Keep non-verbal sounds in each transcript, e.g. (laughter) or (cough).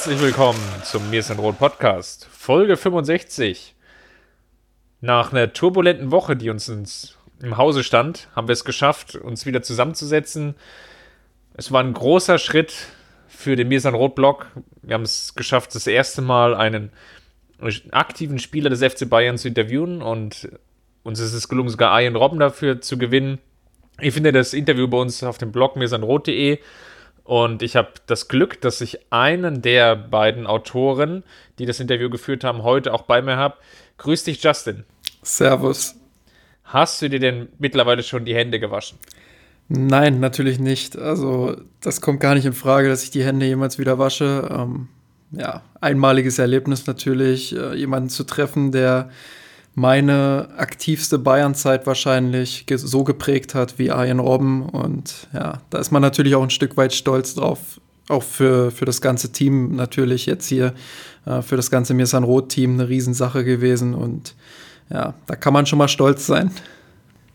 Herzlich willkommen zum Mir ist ein Rot Podcast, Folge 65. Nach einer turbulenten Woche, die uns ins, im Hause stand, haben wir es geschafft, uns wieder zusammenzusetzen. Es war ein großer Schritt für den Mir ist ein Rot Blog. Wir haben es geschafft, das erste Mal einen aktiven Spieler des FC Bayern zu interviewen und uns ist es gelungen, sogar Ian Robben dafür zu gewinnen. Ich finde das Interview bei uns auf dem Blog mirsanrot.de und ich habe das Glück, dass ich einen der beiden Autoren, die das Interview geführt haben, heute auch bei mir habe. Grüß dich, Justin. Servus. Hast du dir denn mittlerweile schon die Hände gewaschen? Nein, natürlich nicht. Also, das kommt gar nicht in Frage, dass ich die Hände jemals wieder wasche. Ähm, ja, einmaliges Erlebnis natürlich, äh, jemanden zu treffen, der meine aktivste Bayern-Zeit wahrscheinlich so geprägt hat wie Arjen Robben. Und ja, da ist man natürlich auch ein Stück weit stolz drauf. Auch für, für das ganze Team natürlich jetzt hier, äh, für das ganze Mirsan Roth-Team eine Riesensache gewesen. Und ja, da kann man schon mal stolz sein.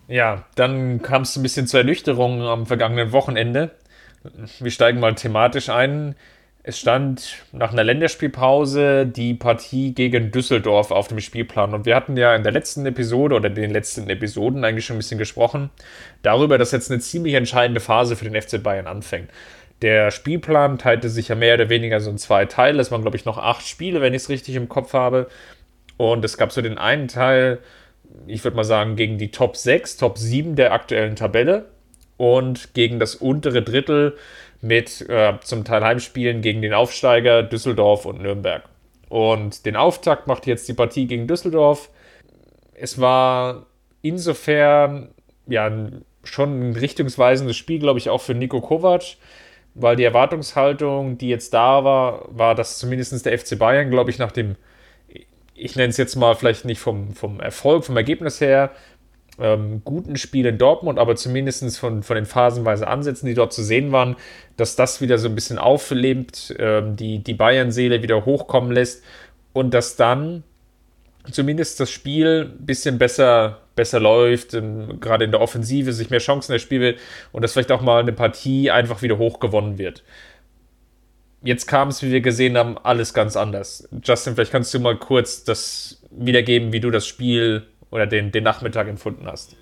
Ja, dann kam es ein bisschen zur Ernüchterung am vergangenen Wochenende. Wir steigen mal thematisch ein. Es stand nach einer Länderspielpause die Partie gegen Düsseldorf auf dem Spielplan. Und wir hatten ja in der letzten Episode oder den letzten Episoden eigentlich schon ein bisschen gesprochen darüber, dass jetzt eine ziemlich entscheidende Phase für den FC Bayern anfängt. Der Spielplan teilte sich ja mehr oder weniger so in zwei Teile. Es waren, glaube ich, noch acht Spiele, wenn ich es richtig im Kopf habe. Und es gab so den einen Teil, ich würde mal sagen, gegen die Top 6, Top 7 der aktuellen Tabelle und gegen das untere Drittel mit äh, zum Teil Heimspielen gegen den Aufsteiger Düsseldorf und Nürnberg. Und den Auftakt macht jetzt die Partie gegen Düsseldorf. Es war insofern ja schon ein richtungsweisendes Spiel, glaube ich, auch für Nico Kovac, weil die Erwartungshaltung, die jetzt da war, war, dass zumindest der FC Bayern, glaube ich, nach dem, ich nenne es jetzt mal vielleicht nicht vom, vom Erfolg, vom Ergebnis her, ähm, guten Spiel in Dortmund, aber zumindest von, von den phasenweise Ansätzen, die dort zu sehen waren, dass das wieder so ein bisschen auflebt, ähm, die, die Bayern-Seele wieder hochkommen lässt und dass dann zumindest das Spiel ein bisschen besser, besser läuft, ähm, gerade in der Offensive sich mehr Chancen erspielt wird und dass vielleicht auch mal eine Partie einfach wieder hochgewonnen wird. Jetzt kam es, wie wir gesehen haben, alles ganz anders. Justin, vielleicht kannst du mal kurz das wiedergeben, wie du das Spiel oder den, den Nachmittag empfunden hast.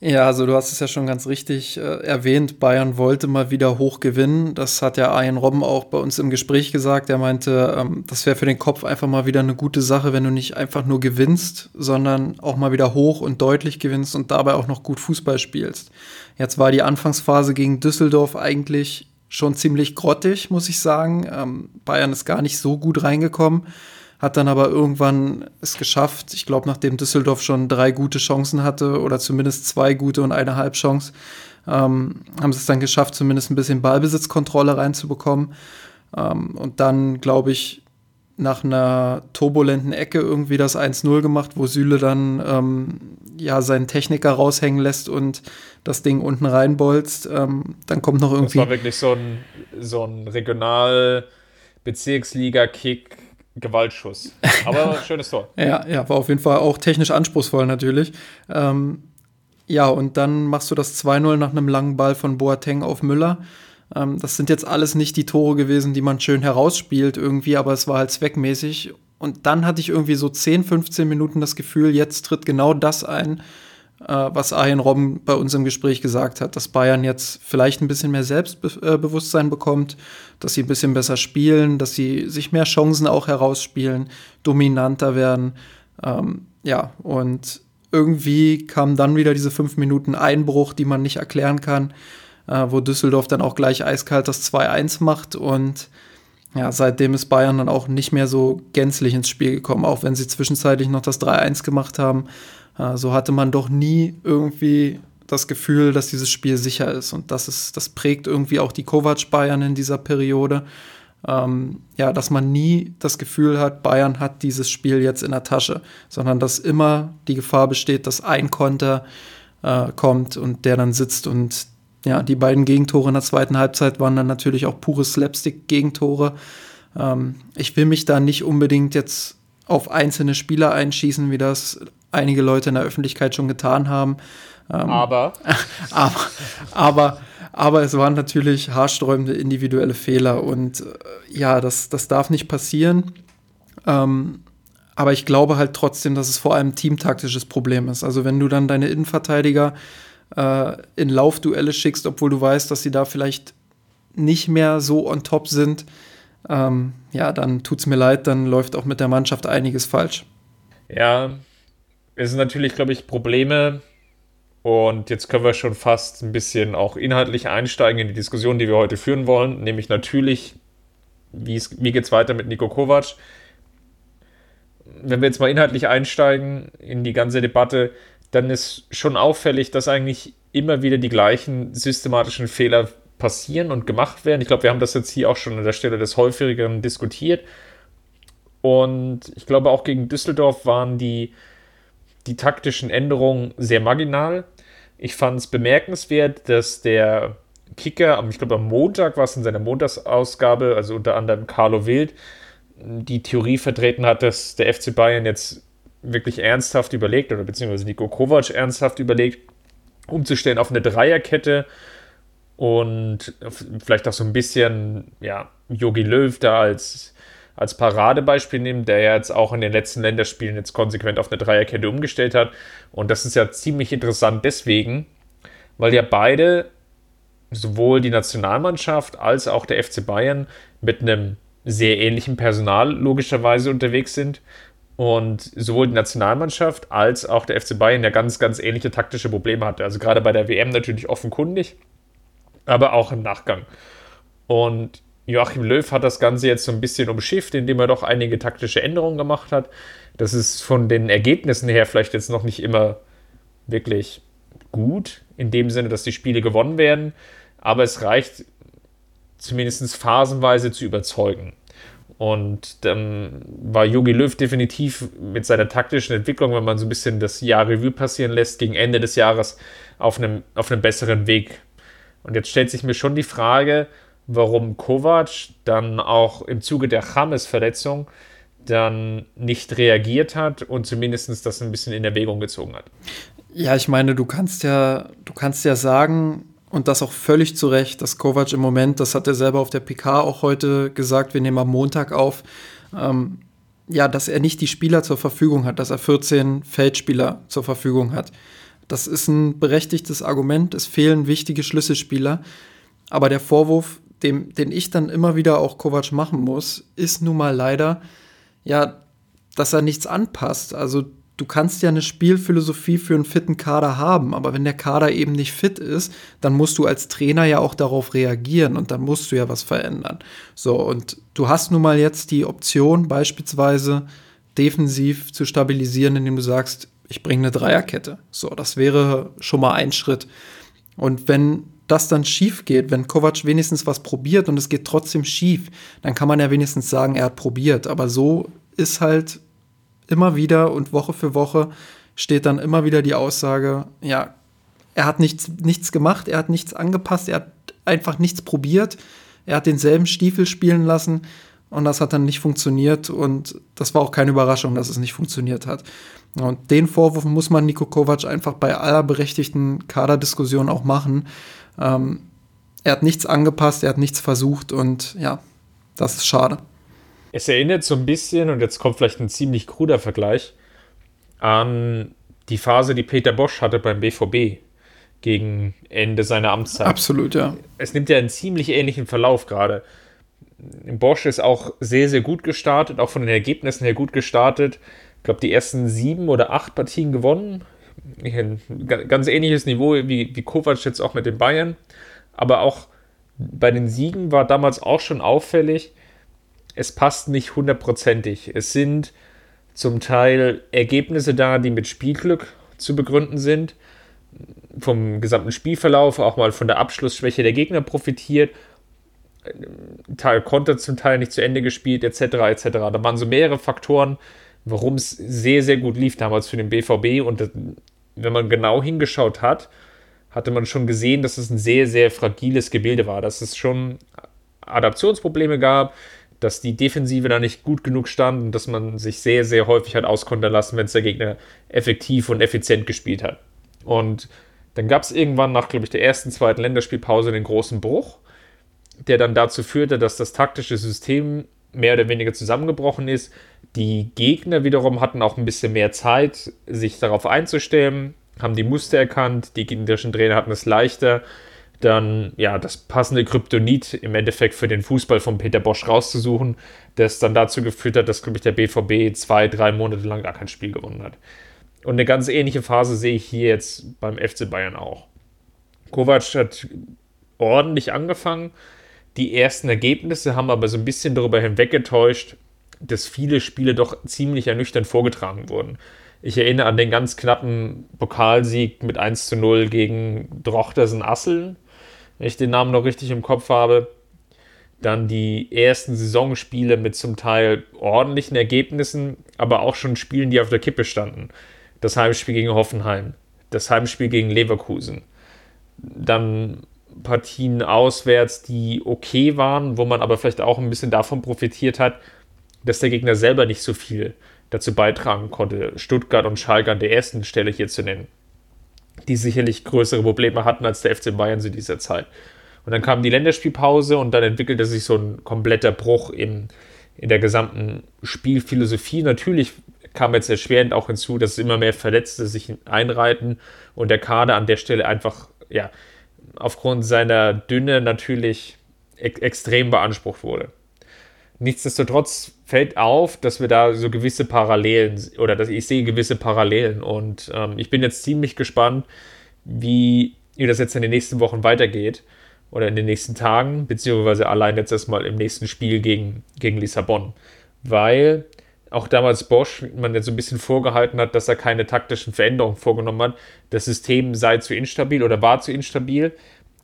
Ja, also du hast es ja schon ganz richtig äh, erwähnt, Bayern wollte mal wieder hoch gewinnen. Das hat ja Ian Robben auch bei uns im Gespräch gesagt. Er meinte, ähm, das wäre für den Kopf einfach mal wieder eine gute Sache, wenn du nicht einfach nur gewinnst, sondern auch mal wieder hoch und deutlich gewinnst und dabei auch noch gut Fußball spielst. Jetzt war die Anfangsphase gegen Düsseldorf eigentlich schon ziemlich grottig, muss ich sagen. Ähm, Bayern ist gar nicht so gut reingekommen hat dann aber irgendwann es geschafft, ich glaube, nachdem Düsseldorf schon drei gute Chancen hatte oder zumindest zwei gute und eine Halbchance, ähm, haben sie es dann geschafft, zumindest ein bisschen Ballbesitzkontrolle reinzubekommen. Ähm, und dann, glaube ich, nach einer turbulenten Ecke irgendwie das 1-0 gemacht, wo Süle dann ähm, ja seinen Techniker raushängen lässt und das Ding unten reinbolzt. Ähm, dann kommt noch irgendwie. Das war wirklich so ein, so ein Regional-Bezirksliga-Kick Gewaltschuss. Aber (laughs) schönes Tor. ja, ja, war auf jeden Fall auch technisch anspruchsvoll natürlich. Ähm, ja, und dann machst du das 2-0 nach einem langen Ball von Boateng auf Müller. Ähm, das sind jetzt alles nicht die Tore gewesen, die man schön herausspielt irgendwie, aber es war halt zweckmäßig. Und dann hatte ich irgendwie so 10, 15 Minuten das Gefühl, jetzt tritt genau das ein, was Arjen Robben bei uns im Gespräch gesagt hat, dass Bayern jetzt vielleicht ein bisschen mehr Selbstbewusstsein äh, bekommt, dass sie ein bisschen besser spielen, dass sie sich mehr Chancen auch herausspielen, dominanter werden. Ähm, ja, und irgendwie kam dann wieder diese fünf Minuten Einbruch, die man nicht erklären kann, äh, wo Düsseldorf dann auch gleich eiskalt das 2-1 macht und ja, seitdem ist Bayern dann auch nicht mehr so gänzlich ins Spiel gekommen, auch wenn sie zwischenzeitlich noch das 3-1 gemacht haben. Äh, so hatte man doch nie irgendwie das Gefühl, dass dieses Spiel sicher ist. Und das ist, das prägt irgendwie auch die Kovac-Bayern in dieser Periode. ähm, ja, dass man nie das Gefühl hat, Bayern hat dieses Spiel jetzt in der Tasche, sondern dass immer die Gefahr besteht, dass ein Konter äh, kommt und der dann sitzt und ja, die beiden Gegentore in der zweiten Halbzeit waren dann natürlich auch pure Slapstick-Gegentore. Ähm, ich will mich da nicht unbedingt jetzt auf einzelne Spieler einschießen, wie das einige Leute in der Öffentlichkeit schon getan haben. Ähm, aber. (laughs) aber, aber, aber es waren natürlich haarsträubende individuelle Fehler und äh, ja, das, das darf nicht passieren. Ähm, aber ich glaube halt trotzdem, dass es vor allem ein teamtaktisches Problem ist. Also wenn du dann deine Innenverteidiger äh, in Laufduelle schickst, obwohl du weißt, dass sie da vielleicht nicht mehr so on top sind, ähm, ja, dann tut es mir leid, dann läuft auch mit der Mannschaft einiges falsch. Ja, es sind natürlich, glaube ich, Probleme. Und jetzt können wir schon fast ein bisschen auch inhaltlich einsteigen in die Diskussion, die wir heute führen wollen. Nämlich natürlich, wie, wie geht es weiter mit Nico Kovac? Wenn wir jetzt mal inhaltlich einsteigen in die ganze Debatte, dann ist schon auffällig, dass eigentlich immer wieder die gleichen systematischen Fehler passieren und gemacht werden. Ich glaube, wir haben das jetzt hier auch schon an der Stelle des häufigeren diskutiert. Und ich glaube, auch gegen Düsseldorf waren die, die taktischen Änderungen sehr marginal. Ich fand es bemerkenswert, dass der Kicker, ich glaube am Montag war es in seiner Montagsausgabe, also unter anderem Carlo Wild, die Theorie vertreten hat, dass der FC Bayern jetzt wirklich ernsthaft überlegt, oder beziehungsweise Nico Kovac ernsthaft überlegt, umzustellen auf eine Dreierkette und vielleicht auch so ein bisschen, ja, Yogi Löw da als, als Paradebeispiel nimmt, der ja jetzt auch in den letzten Länderspielen jetzt konsequent auf eine Dreierkette umgestellt hat. Und das ist ja ziemlich interessant deswegen, weil ja beide, sowohl die Nationalmannschaft als auch der FC Bayern, mit einem sehr ähnlichen Personal logischerweise unterwegs sind. Und sowohl die Nationalmannschaft als auch der FC Bayern ja ganz, ganz ähnliche taktische Probleme hatte. Also gerade bei der WM natürlich offenkundig aber auch im Nachgang. Und Joachim Löw hat das Ganze jetzt so ein bisschen umschifft, indem er doch einige taktische Änderungen gemacht hat. Das ist von den Ergebnissen her vielleicht jetzt noch nicht immer wirklich gut, in dem Sinne, dass die Spiele gewonnen werden, aber es reicht zumindest phasenweise zu überzeugen. Und dann war Jogi Löw definitiv mit seiner taktischen Entwicklung, wenn man so ein bisschen das Jahr Revue passieren lässt, gegen Ende des Jahres auf einem, auf einem besseren Weg und jetzt stellt sich mir schon die Frage, warum Kovac dann auch im Zuge der Chames-Verletzung dann nicht reagiert hat und zumindest das ein bisschen in Erwägung gezogen hat. Ja, ich meine, du kannst ja, du kannst ja sagen, und das auch völlig zu Recht, dass Kovac im Moment, das hat er selber auf der PK auch heute gesagt, wir nehmen am Montag auf, ähm, ja, dass er nicht die Spieler zur Verfügung hat, dass er 14 Feldspieler zur Verfügung hat. Das ist ein berechtigtes Argument. Es fehlen wichtige Schlüsselspieler. Aber der Vorwurf, dem, den ich dann immer wieder auch Kovac machen muss, ist nun mal leider, ja, dass er nichts anpasst. Also du kannst ja eine Spielphilosophie für einen fitten Kader haben, aber wenn der Kader eben nicht fit ist, dann musst du als Trainer ja auch darauf reagieren und dann musst du ja was verändern. So, und du hast nun mal jetzt die Option, beispielsweise defensiv zu stabilisieren, indem du sagst, ich bringe eine Dreierkette. So, das wäre schon mal ein Schritt. Und wenn das dann schief geht, wenn Kovac wenigstens was probiert und es geht trotzdem schief, dann kann man ja wenigstens sagen, er hat probiert. Aber so ist halt immer wieder und Woche für Woche steht dann immer wieder die Aussage, ja, er hat nichts, nichts gemacht, er hat nichts angepasst, er hat einfach nichts probiert, er hat denselben Stiefel spielen lassen und das hat dann nicht funktioniert und das war auch keine Überraschung, dass es nicht funktioniert hat. Und den Vorwurf muss man Nico Kovac einfach bei aller berechtigten Kaderdiskussion auch machen. Ähm, er hat nichts angepasst, er hat nichts versucht und ja, das ist schade. Es erinnert so ein bisschen, und jetzt kommt vielleicht ein ziemlich kruder Vergleich, an die Phase, die Peter Bosch hatte beim BVB gegen Ende seiner Amtszeit. Absolut, ja. Es nimmt ja einen ziemlich ähnlichen Verlauf gerade. Bosch ist auch sehr, sehr gut gestartet, auch von den Ergebnissen her gut gestartet ich glaube, die ersten sieben oder acht Partien gewonnen. Ein ganz ähnliches Niveau wie, wie Kovac jetzt auch mit den Bayern. Aber auch bei den Siegen war damals auch schon auffällig, es passt nicht hundertprozentig. Es sind zum Teil Ergebnisse da, die mit Spielglück zu begründen sind. Vom gesamten Spielverlauf, auch mal von der Abschlussschwäche der Gegner profitiert. Teil Konter zum Teil nicht zu Ende gespielt, etc. etc. Da waren so mehrere Faktoren, warum es sehr, sehr gut lief damals für den BVB. Und wenn man genau hingeschaut hat, hatte man schon gesehen, dass es ein sehr, sehr fragiles Gebilde war, dass es schon Adaptionsprobleme gab, dass die Defensive da nicht gut genug stand und dass man sich sehr, sehr häufig hat auskontern lassen, wenn es der Gegner effektiv und effizient gespielt hat. Und dann gab es irgendwann nach, glaube ich, der ersten, zweiten Länderspielpause den großen Bruch, der dann dazu führte, dass das taktische System mehr oder weniger zusammengebrochen ist. Die Gegner wiederum hatten auch ein bisschen mehr Zeit, sich darauf einzustellen, haben die Muster erkannt, die gegnerischen Trainer hatten es leichter, dann ja das passende Kryptonit im Endeffekt für den Fußball von Peter Bosch rauszusuchen, das dann dazu geführt hat, dass, glaube ich, der BVB zwei, drei Monate lang gar kein Spiel gewonnen hat. Und eine ganz ähnliche Phase sehe ich hier jetzt beim FC Bayern auch. Kovac hat ordentlich angefangen. Die ersten Ergebnisse haben aber so ein bisschen darüber hinweggetäuscht, dass viele Spiele doch ziemlich ernüchternd vorgetragen wurden. Ich erinnere an den ganz knappen Pokalsieg mit 1 zu 0 gegen Drochtersen Asseln, wenn ich den Namen noch richtig im Kopf habe. Dann die ersten Saisonspiele mit zum Teil ordentlichen Ergebnissen, aber auch schon Spielen, die auf der Kippe standen. Das Heimspiel gegen Hoffenheim, das Heimspiel gegen Leverkusen. Dann Partien auswärts, die okay waren, wo man aber vielleicht auch ein bisschen davon profitiert hat, dass der Gegner selber nicht so viel dazu beitragen konnte, Stuttgart und Schalke an der ersten Stelle hier zu nennen, die sicherlich größere Probleme hatten als der FC Bayern zu dieser Zeit. Und dann kam die Länderspielpause und dann entwickelte sich so ein kompletter Bruch in, in der gesamten Spielphilosophie. Natürlich kam jetzt erschwerend auch hinzu, dass immer mehr Verletzte sich einreiten und der Kader an der Stelle einfach, ja, aufgrund seiner Dünne natürlich ex extrem beansprucht wurde. Nichtsdestotrotz fällt auf, dass wir da so gewisse Parallelen oder dass ich sehe gewisse Parallelen und ähm, ich bin jetzt ziemlich gespannt, wie, wie das jetzt in den nächsten Wochen weitergeht oder in den nächsten Tagen, beziehungsweise allein jetzt erstmal im nächsten Spiel gegen, gegen Lissabon, weil auch damals Bosch man jetzt so ein bisschen vorgehalten hat, dass er keine taktischen Veränderungen vorgenommen hat. Das System sei zu instabil oder war zu instabil.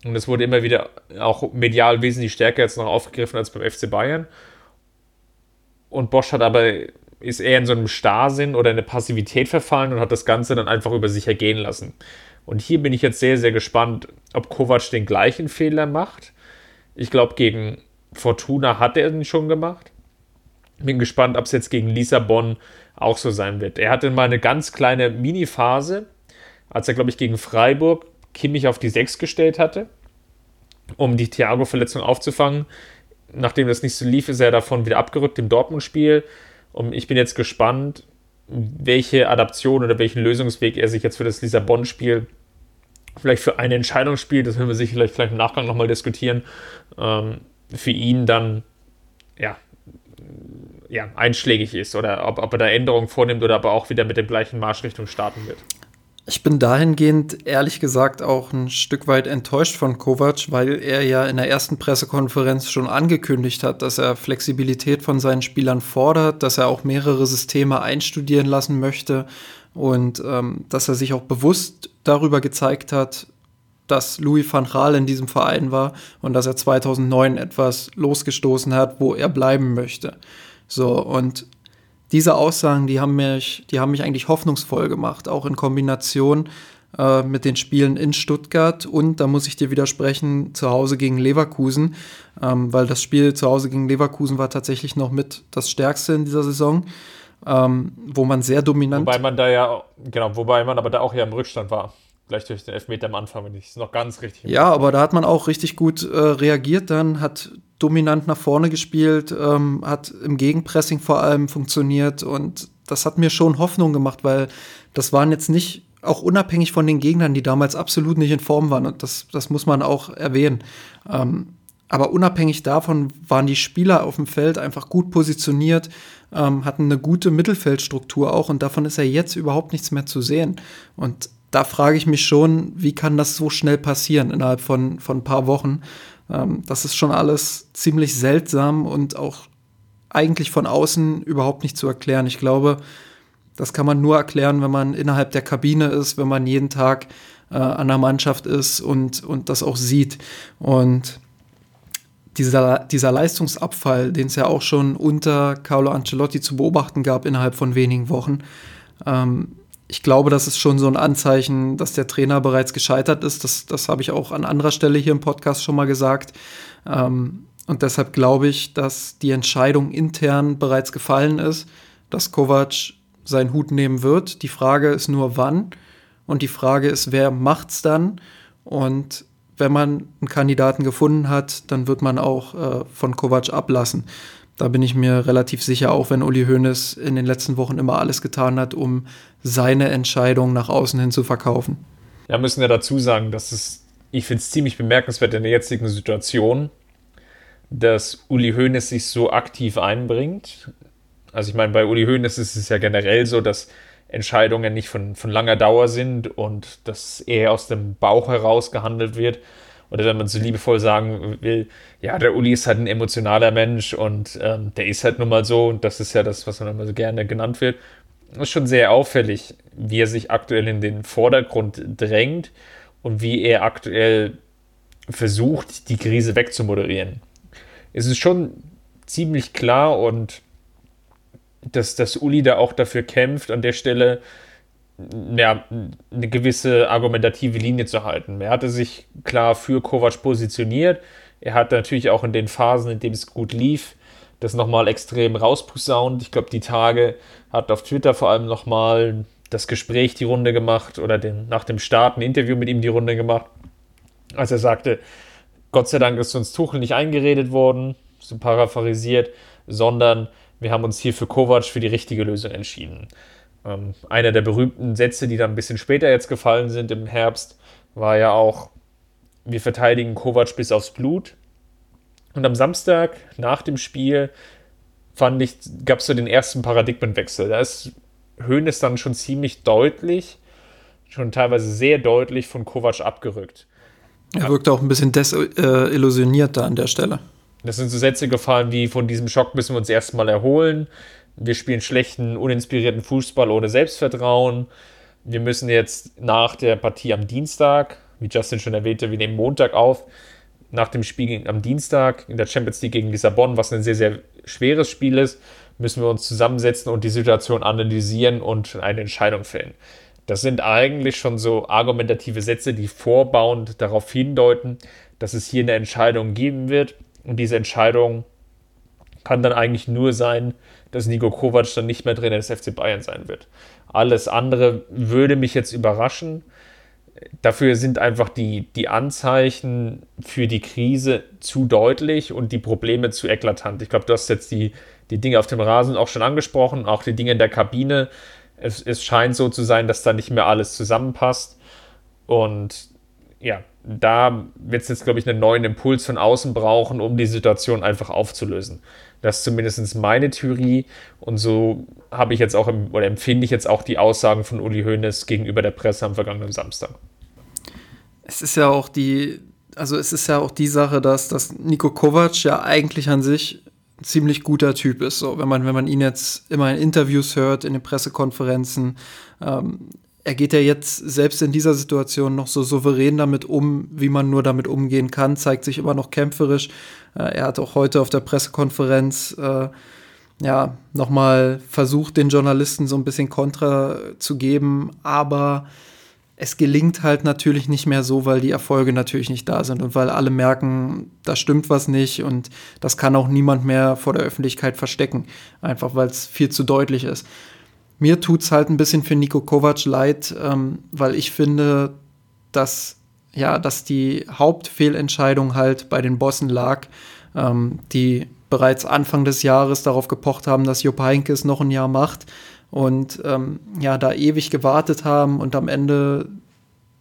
Und es wurde immer wieder auch medial wesentlich stärker jetzt noch aufgegriffen als beim FC Bayern. Und Bosch hat aber, ist eher in so einem Starrsinn oder eine Passivität verfallen und hat das Ganze dann einfach über sich ergehen lassen. Und hier bin ich jetzt sehr, sehr gespannt, ob Kovac den gleichen Fehler macht. Ich glaube, gegen Fortuna hat er ihn schon gemacht. Bin gespannt, ob es jetzt gegen Lissabon auch so sein wird. Er hatte mal eine ganz kleine Mini-Phase, als er, glaube ich, gegen Freiburg Kimmich auf die 6 gestellt hatte, um die Thiago-Verletzung aufzufangen nachdem das nicht so lief, ist er davon wieder abgerückt im Dortmund-Spiel. Und ich bin jetzt gespannt, welche Adaption oder welchen Lösungsweg er sich jetzt für das Lissabon-Spiel vielleicht für ein Entscheidungsspiel, das werden wir sicherlich vielleicht im Nachgang nochmal diskutieren, ähm, für ihn dann ja, ja, einschlägig ist oder ob, ob er da Änderungen vornimmt oder ob er auch wieder mit der gleichen Marschrichtung starten wird. Ich bin dahingehend ehrlich gesagt auch ein Stück weit enttäuscht von Kovac, weil er ja in der ersten Pressekonferenz schon angekündigt hat, dass er Flexibilität von seinen Spielern fordert, dass er auch mehrere Systeme einstudieren lassen möchte und ähm, dass er sich auch bewusst darüber gezeigt hat, dass Louis van Gaal in diesem Verein war und dass er 2009 etwas losgestoßen hat, wo er bleiben möchte. So, und diese Aussagen, die haben mich, die haben mich eigentlich hoffnungsvoll gemacht, auch in Kombination äh, mit den Spielen in Stuttgart und da muss ich dir widersprechen, zu Hause gegen Leverkusen, ähm, weil das Spiel zu Hause gegen Leverkusen war tatsächlich noch mit das stärkste in dieser Saison, ähm, wo man sehr dominant. Wobei man da ja, genau, wobei man aber da auch ja im Rückstand war. Gleich durch den Elfmeter am Anfang, wenn ich es noch ganz richtig. Ja, aber da hat man auch richtig gut äh, reagiert dann, hat dominant nach vorne gespielt, ähm, hat im Gegenpressing vor allem funktioniert und das hat mir schon Hoffnung gemacht, weil das waren jetzt nicht, auch unabhängig von den Gegnern, die damals absolut nicht in Form waren und das, das muss man auch erwähnen. Ähm, aber unabhängig davon waren die Spieler auf dem Feld einfach gut positioniert, ähm, hatten eine gute Mittelfeldstruktur auch und davon ist ja jetzt überhaupt nichts mehr zu sehen. Und da frage ich mich schon, wie kann das so schnell passieren innerhalb von, von ein paar Wochen? Ähm, das ist schon alles ziemlich seltsam und auch eigentlich von außen überhaupt nicht zu erklären. Ich glaube, das kann man nur erklären, wenn man innerhalb der Kabine ist, wenn man jeden Tag äh, an der Mannschaft ist und, und das auch sieht. Und dieser, dieser Leistungsabfall, den es ja auch schon unter Carlo Ancelotti zu beobachten gab innerhalb von wenigen Wochen, ähm, ich glaube, das ist schon so ein Anzeichen, dass der Trainer bereits gescheitert ist. Das, das habe ich auch an anderer Stelle hier im Podcast schon mal gesagt. Ähm, und deshalb glaube ich, dass die Entscheidung intern bereits gefallen ist, dass Kovac seinen Hut nehmen wird. Die Frage ist nur, wann. Und die Frage ist, wer macht's dann? Und wenn man einen Kandidaten gefunden hat, dann wird man auch äh, von Kovac ablassen. Da bin ich mir relativ sicher, auch wenn Uli Hoeneß in den letzten Wochen immer alles getan hat, um seine Entscheidung nach außen hin zu verkaufen. Ja, müssen wir dazu sagen, dass es, ich finde es ziemlich bemerkenswert in der jetzigen Situation, dass Uli Hoeneß sich so aktiv einbringt. Also ich meine, bei Uli Hoeneß ist es ja generell so, dass Entscheidungen nicht von, von langer Dauer sind und dass eher aus dem Bauch heraus gehandelt wird. Oder wenn man so liebevoll sagen will, ja, der Uli ist halt ein emotionaler Mensch und ähm, der ist halt nun mal so und das ist ja das, was man immer so gerne genannt wird. Ist schon sehr auffällig, wie er sich aktuell in den Vordergrund drängt und wie er aktuell versucht, die Krise wegzumoderieren. Es ist schon ziemlich klar und dass, dass Uli da auch dafür kämpft, an der Stelle ja, eine gewisse argumentative Linie zu halten. Er hatte sich klar für Kovac positioniert. Er hat natürlich auch in den Phasen, in denen es gut lief, das nochmal extrem rausposaunt. Ich glaube, die Tage hat auf Twitter vor allem nochmal das Gespräch die Runde gemacht oder den, nach dem Start ein Interview mit ihm die Runde gemacht, als er sagte, Gott sei Dank ist uns Tuchel nicht eingeredet worden, so paraphrasiert, sondern wir haben uns hier für Kovac für die richtige Lösung entschieden. Ähm, einer der berühmten Sätze, die dann ein bisschen später jetzt gefallen sind im Herbst, war ja auch, wir verteidigen Kovac bis aufs Blut. Und am Samstag nach dem Spiel fand ich, gab es so den ersten Paradigmenwechsel. Da ist Hoeneß dann schon ziemlich deutlich, schon teilweise sehr deutlich von Kovac abgerückt. Er wirkte auch ein bisschen desillusioniert da an der Stelle. Das sind so Sätze gefallen wie, von diesem Schock müssen wir uns erstmal erholen. Wir spielen schlechten, uninspirierten Fußball ohne Selbstvertrauen. Wir müssen jetzt nach der Partie am Dienstag, wie Justin schon erwähnte, wir nehmen Montag auf, nach dem Spiel am Dienstag in der Champions League gegen Lissabon, was ein sehr, sehr schweres Spiel ist, müssen wir uns zusammensetzen und die Situation analysieren und eine Entscheidung fällen. Das sind eigentlich schon so argumentative Sätze, die vorbauend darauf hindeuten, dass es hier eine Entscheidung geben wird. Und diese Entscheidung kann dann eigentlich nur sein, dass Nico Kovac dann nicht mehr Trainer des FC Bayern sein wird. Alles andere würde mich jetzt überraschen. Dafür sind einfach die, die Anzeichen für die Krise zu deutlich und die Probleme zu eklatant. Ich glaube, du hast jetzt die, die Dinge auf dem Rasen auch schon angesprochen, auch die Dinge in der Kabine. Es, es scheint so zu sein, dass da nicht mehr alles zusammenpasst. Und ja, da wird es jetzt, glaube ich, einen neuen Impuls von außen brauchen, um die Situation einfach aufzulösen. Das ist zumindest meine Theorie. Und so habe ich jetzt auch oder empfinde ich jetzt auch die Aussagen von Uli Hoeneß gegenüber der Presse am vergangenen Samstag. Es ist ja auch die, also es ist ja auch die Sache, dass, dass Nico Kovac ja eigentlich an sich ein ziemlich guter Typ ist. So, wenn man, wenn man ihn jetzt immer in Interviews hört, in den Pressekonferenzen, ähm, er geht ja jetzt selbst in dieser Situation noch so souverän damit um, wie man nur damit umgehen kann, zeigt sich immer noch kämpferisch. Äh, er hat auch heute auf der Pressekonferenz äh, ja nochmal versucht, den Journalisten so ein bisschen Kontra zu geben, aber es gelingt halt natürlich nicht mehr so, weil die Erfolge natürlich nicht da sind und weil alle merken, da stimmt was nicht und das kann auch niemand mehr vor der Öffentlichkeit verstecken, einfach weil es viel zu deutlich ist. Mir tut es halt ein bisschen für Nico Kovac leid, ähm, weil ich finde, dass, ja, dass die Hauptfehlentscheidung halt bei den Bossen lag, ähm, die bereits Anfang des Jahres darauf gepocht haben, dass Jupp Heynckes noch ein Jahr macht und ähm, ja, da ewig gewartet haben und am Ende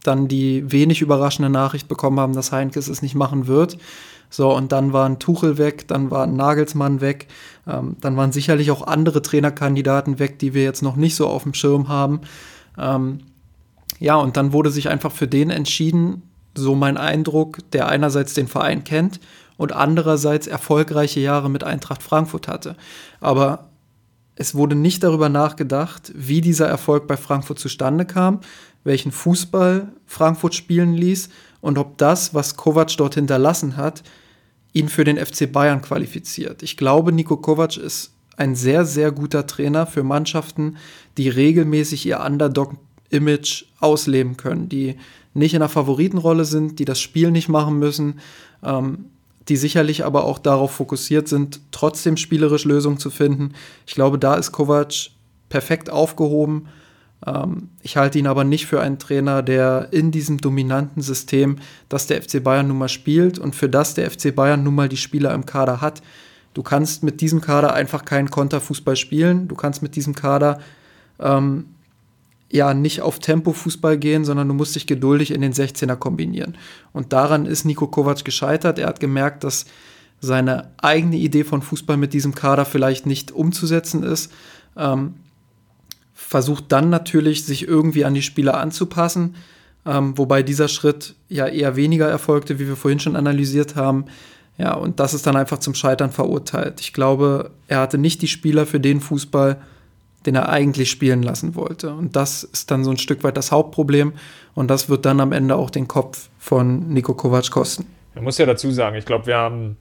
dann die wenig überraschende Nachricht bekommen haben, dass Heinkes es nicht machen wird. So, und dann war ein Tuchel weg, dann war ein Nagelsmann weg, ähm, dann waren sicherlich auch andere Trainerkandidaten weg, die wir jetzt noch nicht so auf dem Schirm haben. Ähm, ja, und dann wurde sich einfach für den entschieden, so mein Eindruck, der einerseits den Verein kennt und andererseits erfolgreiche Jahre mit Eintracht Frankfurt hatte. Aber es wurde nicht darüber nachgedacht, wie dieser Erfolg bei Frankfurt zustande kam, welchen Fußball Frankfurt spielen ließ und ob das, was Kovac dort hinterlassen hat, ihn für den FC Bayern qualifiziert. Ich glaube, Nico Kovac ist ein sehr, sehr guter Trainer für Mannschaften, die regelmäßig ihr Underdog-Image ausleben können, die nicht in der Favoritenrolle sind, die das Spiel nicht machen müssen, ähm, die sicherlich aber auch darauf fokussiert sind, trotzdem spielerisch Lösungen zu finden. Ich glaube, da ist Kovac perfekt aufgehoben. Ähm, ich halte ihn aber nicht für einen Trainer, der in diesem dominanten System, das der FC Bayern nun mal spielt und für das der FC Bayern nun mal die Spieler im Kader hat. Du kannst mit diesem Kader einfach keinen Konterfußball spielen. Du kannst mit diesem Kader ähm, ja nicht auf Tempo-Fußball gehen, sondern du musst dich geduldig in den 16er kombinieren. Und daran ist Nico Kovac gescheitert. Er hat gemerkt, dass seine eigene Idee von Fußball mit diesem Kader vielleicht nicht umzusetzen ist. Ähm, versucht dann natürlich, sich irgendwie an die Spieler anzupassen, ähm, wobei dieser Schritt ja eher weniger erfolgte, wie wir vorhin schon analysiert haben. Ja, und das ist dann einfach zum Scheitern verurteilt. Ich glaube, er hatte nicht die Spieler für den Fußball, den er eigentlich spielen lassen wollte. Und das ist dann so ein Stück weit das Hauptproblem. Und das wird dann am Ende auch den Kopf von Nico Kovac kosten. Man muss ja dazu sagen, ich glaube, wir haben.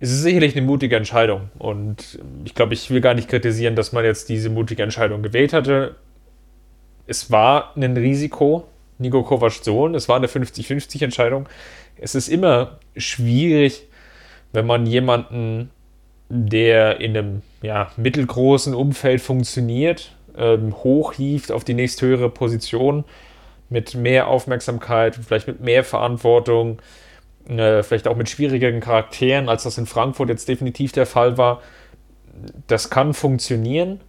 Es ist sicherlich eine mutige Entscheidung. Und ich glaube, ich will gar nicht kritisieren, dass man jetzt diese mutige Entscheidung gewählt hatte. Es war ein Risiko, Nico Kovacs Sohn. Es war eine 50-50-Entscheidung. Es ist immer schwierig, wenn man jemanden der in einem ja, mittelgroßen Umfeld funktioniert, ähm, hochhieft auf die nächsthöhere Position mit mehr Aufmerksamkeit, vielleicht mit mehr Verantwortung, äh, vielleicht auch mit schwierigeren Charakteren, als das in Frankfurt jetzt definitiv der Fall war. Das kann funktionieren,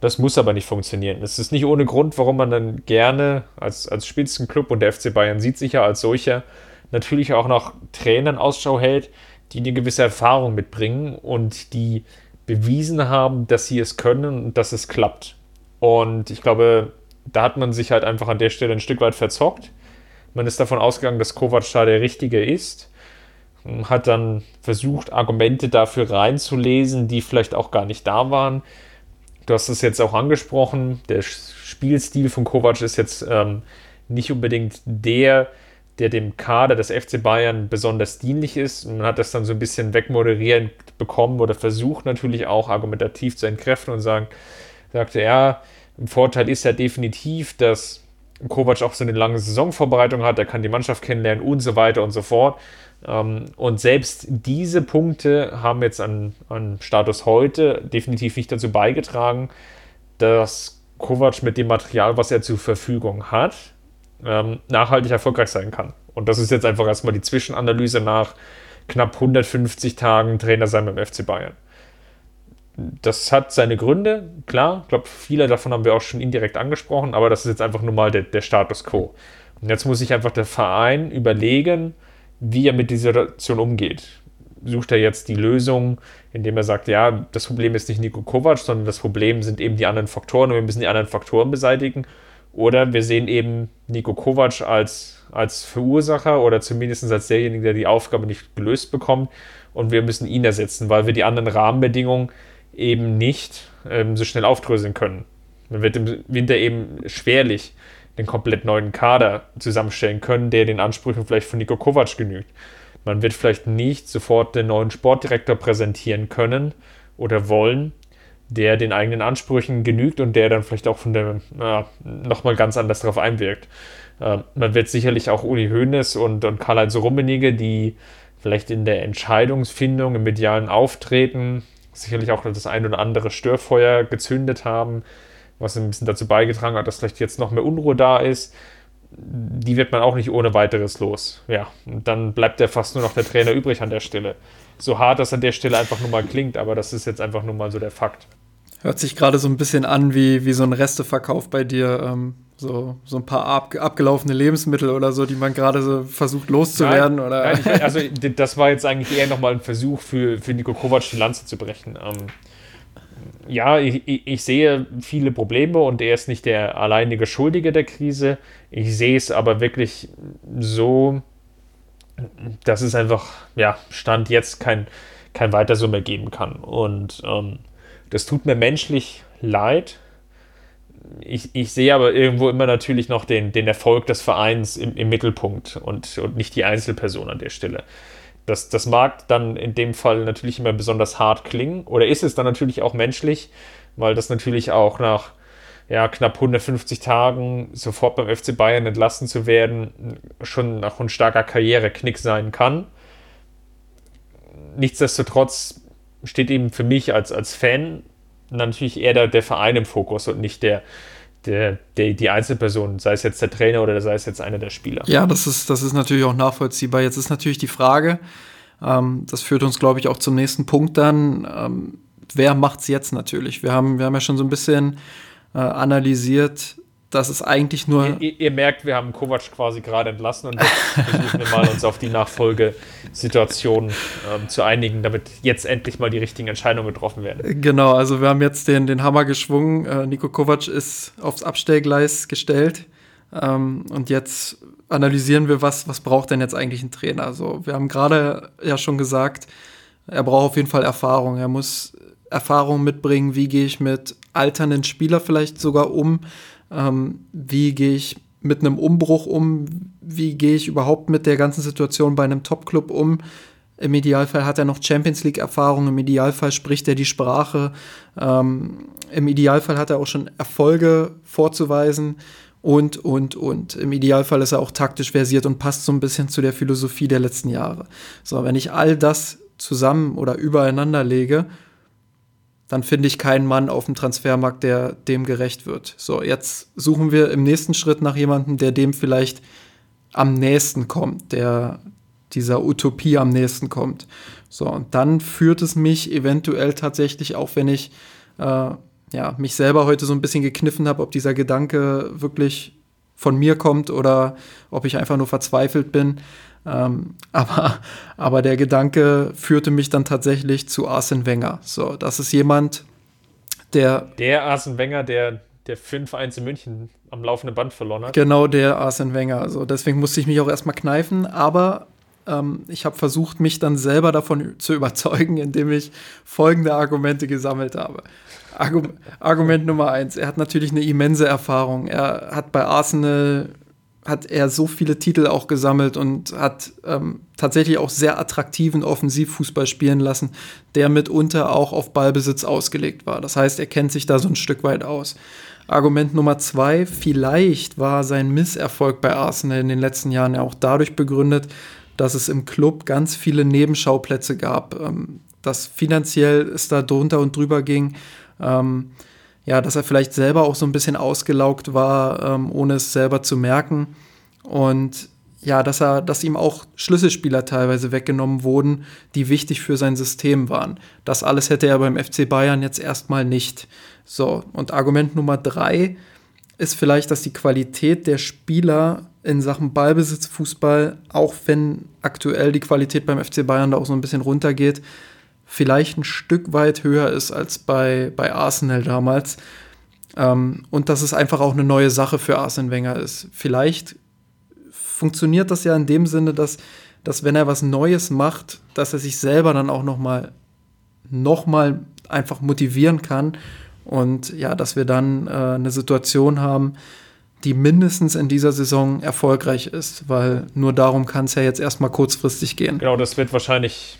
das muss aber nicht funktionieren. Es ist nicht ohne Grund, warum man dann gerne als, als Spitzenclub und der FC Bayern sieht sich ja als solcher natürlich auch nach Trainern Ausschau hält, die eine gewisse Erfahrung mitbringen und die bewiesen haben, dass sie es können und dass es klappt. Und ich glaube, da hat man sich halt einfach an der Stelle ein Stück weit verzockt. Man ist davon ausgegangen, dass Kovac da der Richtige ist. Hat dann versucht, Argumente dafür reinzulesen, die vielleicht auch gar nicht da waren. Du hast es jetzt auch angesprochen. Der Spielstil von Kovac ist jetzt ähm, nicht unbedingt der, der dem Kader des FC Bayern besonders dienlich ist. Man hat das dann so ein bisschen wegmoderieren bekommen oder versucht natürlich auch argumentativ zu entkräften und sagen, sagte er, ein Vorteil ist ja definitiv, dass Kovac auch so eine lange Saisonvorbereitung hat, er kann die Mannschaft kennenlernen und so weiter und so fort. Ähm, und selbst diese Punkte haben jetzt an, an Status heute definitiv nicht dazu beigetragen, dass Kovac mit dem Material, was er zur Verfügung hat, ähm, nachhaltig erfolgreich sein kann. Und das ist jetzt einfach erstmal die Zwischenanalyse nach knapp 150 Tagen Trainer sein beim FC Bayern. Das hat seine Gründe, klar. Ich glaube, viele davon haben wir auch schon indirekt angesprochen, aber das ist jetzt einfach nur mal der, der Status quo. Und jetzt muss sich einfach der Verein überlegen, wie er mit dieser Situation umgeht. Sucht er jetzt die Lösung, indem er sagt, ja, das Problem ist nicht Nico Kovac, sondern das Problem sind eben die anderen Faktoren und wir müssen die anderen Faktoren beseitigen. Oder wir sehen eben Nico Kovac als, als Verursacher oder zumindest als derjenige, der die Aufgabe nicht gelöst bekommt. Und wir müssen ihn ersetzen, weil wir die anderen Rahmenbedingungen eben nicht ähm, so schnell aufdröseln können. Man wird im Winter eben schwerlich den komplett neuen Kader zusammenstellen können, der den Ansprüchen vielleicht von Nico Kovac genügt. Man wird vielleicht nicht sofort den neuen Sportdirektor präsentieren können oder wollen, der den eigenen Ansprüchen genügt und der dann vielleicht auch von der äh, nochmal ganz anders darauf einwirkt. Äh, man wird sicherlich auch Uli Hoeneß und, und Karl-Heinz Rummenigge, die vielleicht in der Entscheidungsfindung, im medialen Auftreten sicherlich auch das ein oder andere Störfeuer gezündet haben, was ein bisschen dazu beigetragen hat, dass vielleicht jetzt noch mehr Unruhe da ist. Die wird man auch nicht ohne weiteres los. Ja, und dann bleibt ja fast nur noch der Trainer übrig an der Stelle. So hart das an der Stelle einfach nur mal klingt, aber das ist jetzt einfach nur mal so der Fakt. Hört sich gerade so ein bisschen an wie, wie so ein Resteverkauf bei dir. Ähm, so, so ein paar ab, abgelaufene Lebensmittel oder so, die man gerade so versucht loszuwerden. Nein, oder? Nein, ich, also (laughs) das war jetzt eigentlich eher nochmal ein Versuch für, für Nico Kovac die Lanze zu brechen. Ähm, ja, ich, ich, sehe viele Probleme und er ist nicht der alleinige Schuldige der Krise. Ich sehe es aber wirklich so, dass es einfach, ja, Stand jetzt kein, kein weiter so mehr geben kann. Und ähm, das tut mir menschlich leid. Ich, ich sehe aber irgendwo immer natürlich noch den, den Erfolg des Vereins im, im Mittelpunkt und, und nicht die Einzelperson an der Stelle. Das, das mag dann in dem Fall natürlich immer besonders hart klingen oder ist es dann natürlich auch menschlich, weil das natürlich auch nach ja, knapp 150 Tagen sofort beim FC Bayern entlassen zu werden, schon nach ein starker Karriereknick sein kann. Nichtsdestotrotz steht eben für mich als, als Fan natürlich eher der, der Verein im Fokus und nicht der, der, der, die Einzelperson, sei es jetzt der Trainer oder sei es jetzt einer der Spieler. Ja, das ist, das ist natürlich auch nachvollziehbar. Jetzt ist natürlich die Frage, ähm, das führt uns, glaube ich, auch zum nächsten Punkt dann. Ähm, wer macht es jetzt natürlich? Wir haben, wir haben ja schon so ein bisschen äh, analysiert, dass es eigentlich nur. Ihr, ihr, merkt, wir haben Kovac quasi gerade entlassen und jetzt (laughs) versuchen wir mal uns auf die Nachfolgesituation ähm, zu einigen, damit jetzt endlich mal die richtigen Entscheidungen getroffen werden. Genau, also wir haben jetzt den, den Hammer geschwungen. Äh, Nico Kovac ist aufs Abstellgleis gestellt. Ähm, und jetzt analysieren wir, was, was braucht denn jetzt eigentlich ein Trainer? Also wir haben gerade ja schon gesagt, er braucht auf jeden Fall Erfahrung. Er muss Erfahrung mitbringen, wie gehe ich mit alternden Spielern vielleicht sogar um ähm, wie gehe ich mit einem Umbruch um, wie gehe ich überhaupt mit der ganzen Situation bei einem Top-Club um. Im Idealfall hat er noch Champions League-Erfahrung, im Idealfall spricht er die Sprache, ähm, im Idealfall hat er auch schon Erfolge vorzuweisen und, und, und. Im Idealfall ist er auch taktisch versiert und passt so ein bisschen zu der Philosophie der letzten Jahre. So, wenn ich all das zusammen oder übereinander lege dann finde ich keinen Mann auf dem Transfermarkt, der dem gerecht wird. So, jetzt suchen wir im nächsten Schritt nach jemandem, der dem vielleicht am nächsten kommt, der dieser Utopie am nächsten kommt. So, und dann führt es mich eventuell tatsächlich, auch wenn ich äh, ja, mich selber heute so ein bisschen gekniffen habe, ob dieser Gedanke wirklich von mir kommt oder ob ich einfach nur verzweifelt bin, ähm, (laughs) aber, aber der Gedanke führte mich dann tatsächlich zu Arsene Wenger. So, das ist jemand, der. Der Arsene Wenger, der, der 5-1 in München am laufenden Band verloren hat. Genau, der Arsene Wenger. Also deswegen musste ich mich auch erstmal kneifen, aber ähm, ich habe versucht, mich dann selber davon zu (laughs) überzeugen, indem ich folgende Argumente gesammelt habe. Argu Argument Nummer eins, er hat natürlich eine immense Erfahrung. Er hat bei Arsenal hat er so viele Titel auch gesammelt und hat ähm, tatsächlich auch sehr attraktiven Offensivfußball spielen lassen, der mitunter auch auf Ballbesitz ausgelegt war. Das heißt, er kennt sich da so ein Stück weit aus. Argument Nummer zwei, vielleicht war sein Misserfolg bei Arsenal in den letzten Jahren ja auch dadurch begründet, dass es im Club ganz viele Nebenschauplätze gab, ähm, dass finanziell es da drunter und drüber ging. Ähm, ja, dass er vielleicht selber auch so ein bisschen ausgelaugt war, ähm, ohne es selber zu merken. Und ja, dass er, dass ihm auch Schlüsselspieler teilweise weggenommen wurden, die wichtig für sein System waren. Das alles hätte er beim FC Bayern jetzt erstmal nicht. So, und Argument Nummer drei ist vielleicht, dass die Qualität der Spieler in Sachen Ballbesitzfußball, auch wenn aktuell die Qualität beim FC Bayern da auch so ein bisschen runtergeht, vielleicht ein Stück weit höher ist als bei, bei Arsenal damals. Ähm, und dass es einfach auch eine neue Sache für Arsene Wenger ist. Vielleicht funktioniert das ja in dem Sinne, dass, dass wenn er was Neues macht, dass er sich selber dann auch noch mal, noch mal einfach motivieren kann und ja, dass wir dann äh, eine Situation haben, die mindestens in dieser Saison erfolgreich ist, weil nur darum kann es ja jetzt erstmal kurzfristig gehen. Genau, das wird wahrscheinlich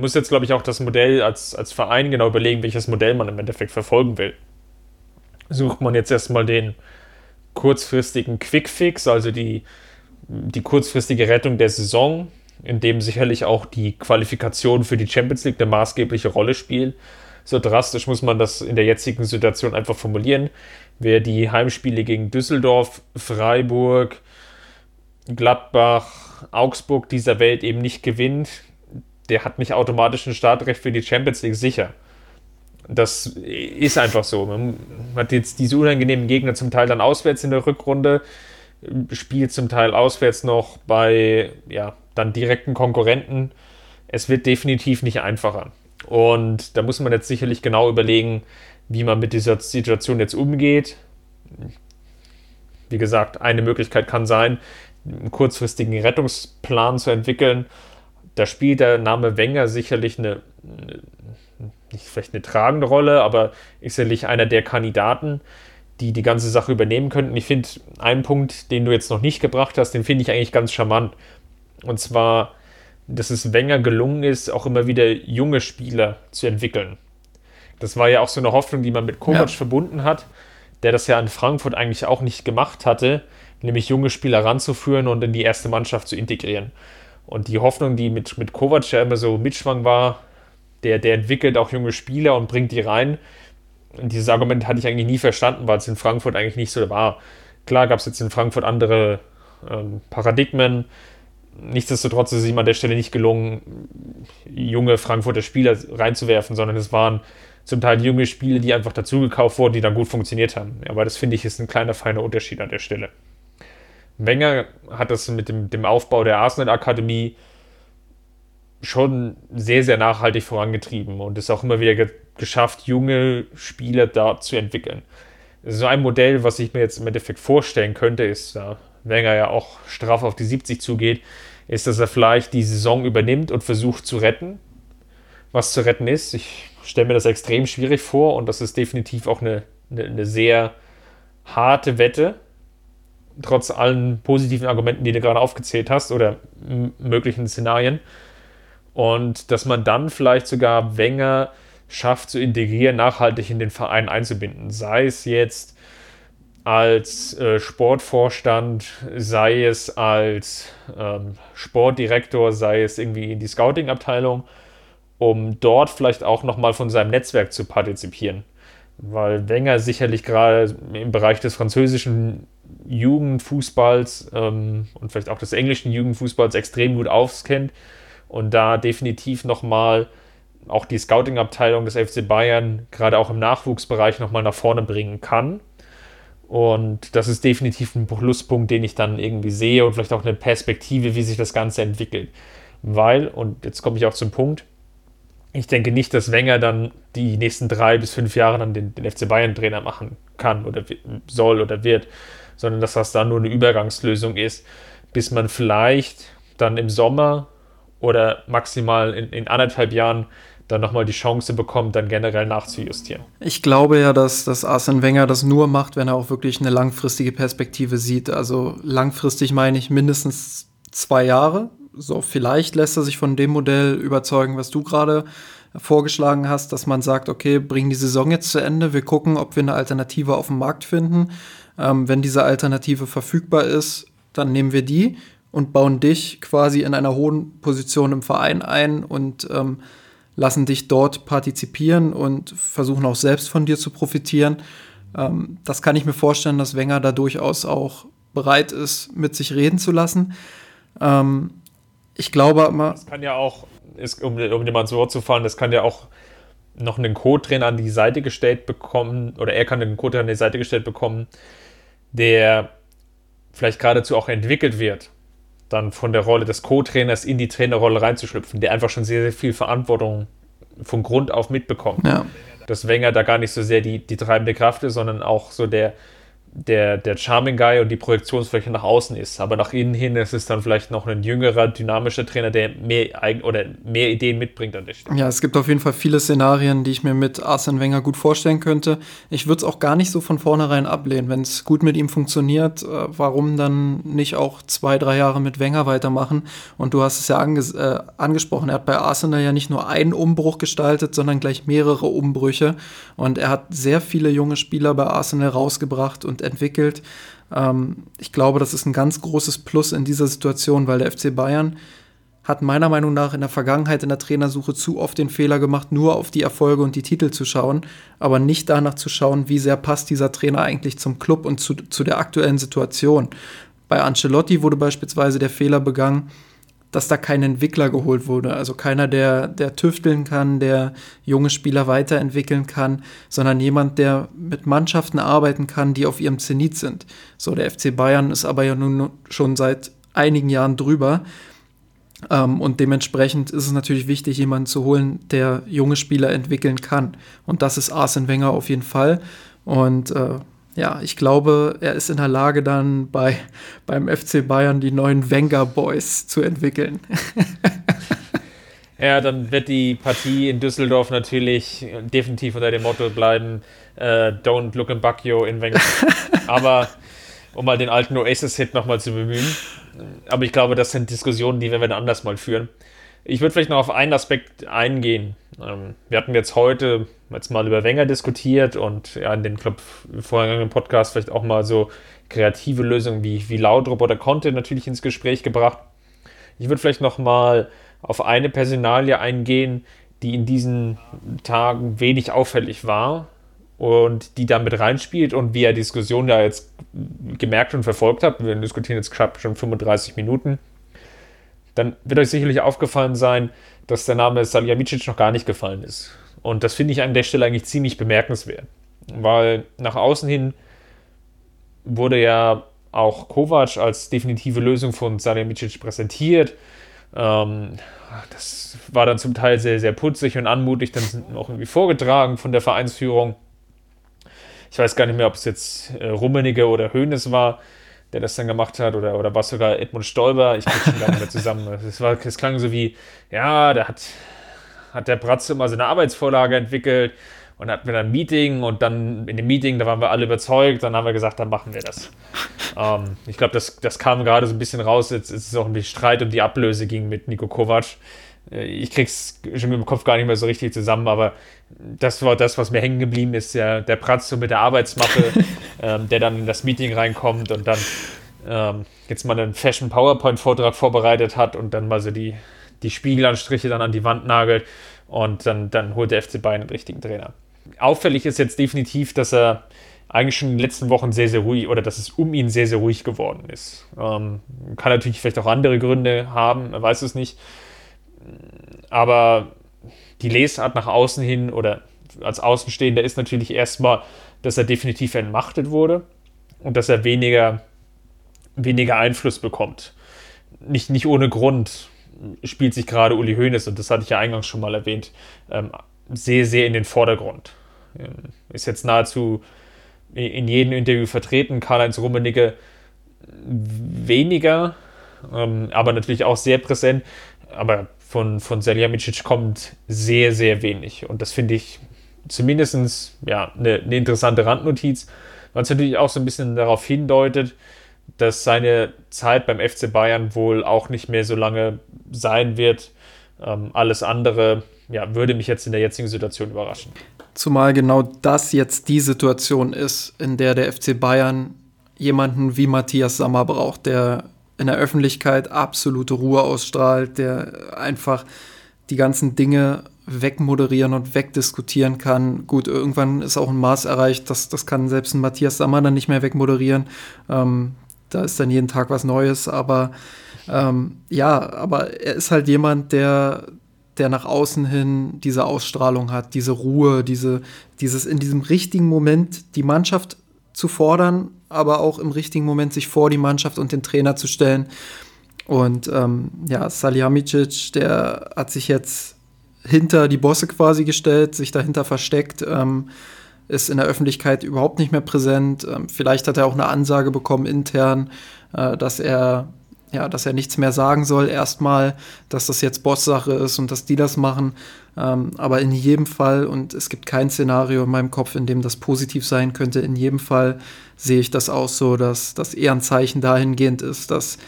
muss jetzt, glaube ich, auch das Modell als, als Verein genau überlegen, welches Modell man im Endeffekt verfolgen will. Sucht man jetzt erstmal den kurzfristigen Quickfix, also die, die kurzfristige Rettung der Saison, in dem sicherlich auch die Qualifikation für die Champions League eine maßgebliche Rolle spielt. So drastisch muss man das in der jetzigen Situation einfach formulieren. Wer die Heimspiele gegen Düsseldorf, Freiburg, Gladbach, Augsburg dieser Welt eben nicht gewinnt, der hat nicht automatisch ein Startrecht für die Champions League sicher. Das ist einfach so. Man hat jetzt diese unangenehmen Gegner zum Teil dann auswärts in der Rückrunde, spielt zum Teil auswärts noch bei ja, dann direkten Konkurrenten. Es wird definitiv nicht einfacher. Und da muss man jetzt sicherlich genau überlegen, wie man mit dieser Situation jetzt umgeht. Wie gesagt, eine Möglichkeit kann sein, einen kurzfristigen Rettungsplan zu entwickeln da spielt der Name Wenger sicherlich eine, nicht vielleicht eine tragende Rolle, aber ist sicherlich einer der Kandidaten, die die ganze Sache übernehmen könnten. Ich finde einen Punkt, den du jetzt noch nicht gebracht hast, den finde ich eigentlich ganz charmant. Und zwar, dass es Wenger gelungen ist, auch immer wieder junge Spieler zu entwickeln. Das war ja auch so eine Hoffnung, die man mit Kovac ja. verbunden hat, der das ja in Frankfurt eigentlich auch nicht gemacht hatte, nämlich junge Spieler ranzuführen und in die erste Mannschaft zu integrieren. Und die Hoffnung, die mit, mit Kovac ja immer so mitschwang war, der, der entwickelt auch junge Spieler und bringt die rein. Und dieses Argument hatte ich eigentlich nie verstanden, weil es in Frankfurt eigentlich nicht so war. Klar gab es jetzt in Frankfurt andere ähm, Paradigmen. Nichtsdestotrotz ist es ihm an der Stelle nicht gelungen, junge Frankfurter Spieler reinzuwerfen, sondern es waren zum Teil junge Spiele, die einfach dazugekauft wurden, die dann gut funktioniert haben. Aber das finde ich ist ein kleiner, feiner Unterschied an der Stelle. Wenger hat das mit dem, dem Aufbau der Arsenal-Akademie schon sehr, sehr nachhaltig vorangetrieben und es auch immer wieder ge geschafft, junge Spieler da zu entwickeln. So ein Modell, was ich mir jetzt im Endeffekt vorstellen könnte, ist, da Wenger ja auch straff auf die 70 zugeht, ist, dass er vielleicht die Saison übernimmt und versucht zu retten, was zu retten ist. Ich stelle mir das extrem schwierig vor und das ist definitiv auch eine, eine, eine sehr harte Wette, trotz allen positiven Argumenten, die du gerade aufgezählt hast oder möglichen Szenarien. Und dass man dann vielleicht sogar Wenger schafft zu integrieren, nachhaltig in den Verein einzubinden. Sei es jetzt als äh, Sportvorstand, sei es als ähm, Sportdirektor, sei es irgendwie in die Scouting-Abteilung, um dort vielleicht auch nochmal von seinem Netzwerk zu partizipieren. Weil Wenger sicherlich gerade im Bereich des französischen Jugendfußballs ähm, und vielleicht auch des englischen Jugendfußballs extrem gut auskennt und da definitiv nochmal auch die Scouting-Abteilung des FC Bayern gerade auch im Nachwuchsbereich nochmal nach vorne bringen kann. Und das ist definitiv ein Pluspunkt, den ich dann irgendwie sehe und vielleicht auch eine Perspektive, wie sich das Ganze entwickelt. Weil, und jetzt komme ich auch zum Punkt, ich denke nicht, dass Wenger dann die nächsten drei bis fünf Jahre dann den, den FC Bayern Trainer machen kann oder soll oder wird, sondern dass das dann nur eine Übergangslösung ist, bis man vielleicht dann im Sommer oder maximal in, in anderthalb Jahren dann nochmal die Chance bekommt, dann generell nachzujustieren. Ich glaube ja, dass, dass Arsene Wenger das nur macht, wenn er auch wirklich eine langfristige Perspektive sieht. Also langfristig meine ich mindestens zwei Jahre. So, vielleicht lässt er sich von dem Modell überzeugen, was du gerade vorgeschlagen hast, dass man sagt, okay, bringen die Saison jetzt zu Ende, wir gucken, ob wir eine Alternative auf dem Markt finden. Ähm, wenn diese Alternative verfügbar ist, dann nehmen wir die und bauen dich quasi in einer hohen Position im Verein ein und ähm, lassen dich dort partizipieren und versuchen auch selbst von dir zu profitieren. Ähm, das kann ich mir vorstellen, dass Wenger da durchaus auch bereit ist, mit sich reden zu lassen. Ähm, ich glaube immer. Das kann ja auch, ist, um, um dir mal ins Wort zu fallen, das kann ja auch noch einen Co-Trainer an die Seite gestellt bekommen, oder er kann einen Co-Trainer an die Seite gestellt bekommen, der vielleicht geradezu auch entwickelt wird dann von der Rolle des Co-Trainers in die Trainerrolle reinzuschlüpfen, der einfach schon sehr, sehr viel Verantwortung von Grund auf mitbekommt. Ja. Dass Wenger da gar nicht so sehr die, die treibende Kraft ist, sondern auch so der, der, der Charming Guy und die Projektionsfläche nach außen ist. Aber nach innen hin ist es dann vielleicht noch ein jüngerer, dynamischer Trainer, der mehr, oder mehr Ideen mitbringt an der Stelle. Ja, es gibt auf jeden Fall viele Szenarien, die ich mir mit Arsene Wenger gut vorstellen könnte. Ich würde es auch gar nicht so von vornherein ablehnen. Wenn es gut mit ihm funktioniert, äh, warum dann nicht auch zwei, drei Jahre mit Wenger weitermachen? Und du hast es ja anges äh, angesprochen, er hat bei Arsenal ja nicht nur einen Umbruch gestaltet, sondern gleich mehrere Umbrüche. Und er hat sehr viele junge Spieler bei Arsenal rausgebracht und entwickelt. Ähm, ich glaube, das ist ein ganz großes Plus in dieser Situation, weil der FC Bayern hat meiner Meinung nach in der Vergangenheit in der Trainersuche zu oft den Fehler gemacht, nur auf die Erfolge und die Titel zu schauen, aber nicht danach zu schauen, wie sehr passt dieser Trainer eigentlich zum Club und zu, zu der aktuellen Situation. Bei Ancelotti wurde beispielsweise der Fehler begangen, dass da kein Entwickler geholt wurde. Also keiner, der, der tüfteln kann, der junge Spieler weiterentwickeln kann, sondern jemand, der mit Mannschaften arbeiten kann, die auf ihrem Zenit sind. So, der FC Bayern ist aber ja nun schon seit einigen Jahren drüber. Ähm, und dementsprechend ist es natürlich wichtig, jemanden zu holen, der junge Spieler entwickeln kann. Und das ist Arsene Wenger auf jeden Fall. Und äh, ja, ich glaube, er ist in der Lage, dann bei, beim FC Bayern die neuen Wenger Boys zu entwickeln. (laughs) ja, dann wird die Partie in Düsseldorf natürlich definitiv unter dem Motto bleiben: äh, Don't look in Bacchio in Wenger. (laughs) Aber um mal den alten Oasis-Hit nochmal zu bemühen. Aber ich glaube, das sind Diskussionen, die werden wir dann anders mal führen. Ich würde vielleicht noch auf einen Aspekt eingehen. Ähm, wir hatten jetzt heute jetzt mal über Wenger diskutiert und ja, in den glaub, vorherigen Podcast vielleicht auch mal so kreative Lösungen wie, wie Laudrup oder Conte natürlich ins Gespräch gebracht. Ich würde vielleicht noch mal auf eine Personalie eingehen, die in diesen Tagen wenig auffällig war und die da mit reinspielt und wie er Diskussion da jetzt gemerkt und verfolgt hat. Wir diskutieren jetzt schon 35 Minuten. Dann wird euch sicherlich aufgefallen sein, dass der Name Salihamidzic noch gar nicht gefallen ist. Und das finde ich an der Stelle eigentlich ziemlich bemerkenswert, weil nach außen hin wurde ja auch Kovac als definitive Lösung von Salihamidzic präsentiert. Ähm, das war dann zum Teil sehr, sehr putzig und anmutig, dann sind auch irgendwie vorgetragen von der Vereinsführung. Ich weiß gar nicht mehr, ob es jetzt äh, Rummenigge oder Hoeneß war, der das dann gemacht hat, oder, oder was sogar Edmund Stolber. Ich kriege schon gar nicht mehr zusammen. (laughs) Es, war, es klang so wie, ja, da hat, hat der Bratze immer so eine Arbeitsvorlage entwickelt und hatten wir dann ein Meeting und dann in dem Meeting, da waren wir alle überzeugt, dann haben wir gesagt, dann machen wir das. ähm, ich glaube, das, das kam gerade so ein bisschen raus, jetzt ist es auch ein bisschen Streit um die Ablöse ging mit Nico Kovac. Äh, ich krieg's schon im Kopf gar nicht mehr so richtig zusammen, aber das war das, was mir hängen geblieben ist, ja, der Pratz so mit der Arbeitsmappe, (laughs) ähm, der dann in das Meeting reinkommt und dann ähm, jetzt mal einen Fashion PowerPoint-Vortrag vorbereitet hat und dann mal so die, die Spiegelanstriche dann an die Wand nagelt und dann, dann holt der FC Bayern den richtigen Trainer auffällig ist jetzt definitiv, dass er eigentlich schon in den letzten Wochen sehr, sehr ruhig oder dass es um ihn sehr, sehr ruhig geworden ist. Ähm, kann natürlich vielleicht auch andere Gründe haben, er weiß es nicht. Aber die Lesart nach außen hin oder als Außenstehender ist natürlich erstmal, dass er definitiv entmachtet wurde und dass er weniger, weniger Einfluss bekommt. Nicht, nicht ohne Grund spielt sich gerade Uli Hoeneß, und das hatte ich ja eingangs schon mal erwähnt, ähm, sehr, sehr in den Vordergrund. Ähm, ist jetzt nahezu in jedem Interview vertreten. Karl-Heinz Rummenigge weniger, ähm, aber natürlich auch sehr präsent. Aber von, von Seljamicic kommt sehr, sehr wenig. Und das finde ich zumindest ja, eine, eine interessante Randnotiz, weil es natürlich auch so ein bisschen darauf hindeutet, dass seine Zeit beim FC Bayern wohl auch nicht mehr so lange sein wird. Ähm, alles andere ja, würde mich jetzt in der jetzigen Situation überraschen. Zumal genau das jetzt die Situation ist, in der der FC Bayern jemanden wie Matthias Sammer braucht, der in der Öffentlichkeit absolute Ruhe ausstrahlt, der einfach die ganzen Dinge wegmoderieren und wegdiskutieren kann. Gut, irgendwann ist auch ein Maß erreicht, das, das kann selbst ein Matthias Sammer dann nicht mehr wegmoderieren. Ähm, da ist dann jeden Tag was Neues, aber ähm, ja, aber er ist halt jemand, der, der nach außen hin diese Ausstrahlung hat, diese Ruhe, diese, dieses in diesem richtigen Moment die Mannschaft zu fordern, aber auch im richtigen Moment sich vor die Mannschaft und den Trainer zu stellen. Und ähm, ja, Salihamidzic, der hat sich jetzt hinter die Bosse quasi gestellt, sich dahinter versteckt, ähm, ist in der Öffentlichkeit überhaupt nicht mehr präsent. Ähm, vielleicht hat er auch eine Ansage bekommen intern, äh, dass er ja, dass er nichts mehr sagen soll, erstmal, dass das jetzt Bosssache ist und dass die das machen. Ähm, aber in jedem Fall, und es gibt kein Szenario in meinem Kopf, in dem das positiv sein könnte, in jedem Fall sehe ich das auch so, dass das eher ein Zeichen dahingehend ist, dass,